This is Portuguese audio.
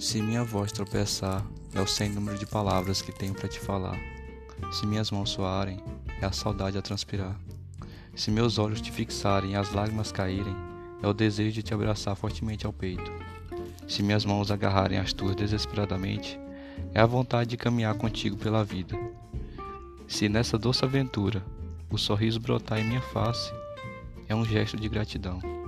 Se minha voz tropeçar, é o sem número de palavras que tenho para te falar. Se minhas mãos soarem, é a saudade a transpirar. Se meus olhos te fixarem e as lágrimas caírem, é o desejo de te abraçar fortemente ao peito. Se minhas mãos agarrarem as tuas desesperadamente, é a vontade de caminhar contigo pela vida. Se nessa doce aventura o sorriso brotar em minha face, é um gesto de gratidão.